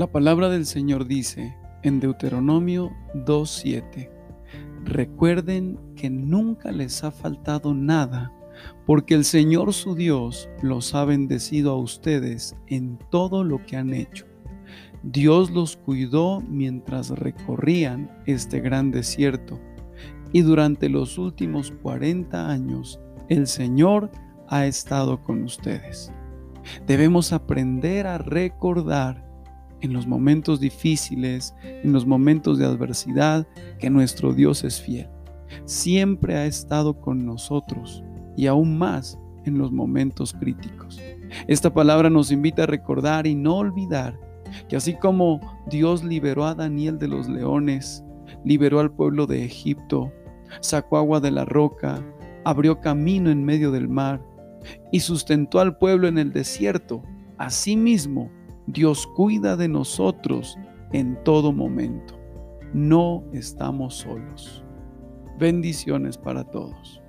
La palabra del Señor dice en Deuteronomio 2.7, recuerden que nunca les ha faltado nada, porque el Señor su Dios los ha bendecido a ustedes en todo lo que han hecho. Dios los cuidó mientras recorrían este gran desierto, y durante los últimos 40 años el Señor ha estado con ustedes. Debemos aprender a recordar en los momentos difíciles, en los momentos de adversidad, que nuestro Dios es fiel. Siempre ha estado con nosotros y aún más en los momentos críticos. Esta palabra nos invita a recordar y no olvidar que así como Dios liberó a Daniel de los leones, liberó al pueblo de Egipto, sacó agua de la roca, abrió camino en medio del mar, y sustentó al pueblo en el desierto. Asimismo, Dios cuida de nosotros en todo momento. No estamos solos. Bendiciones para todos.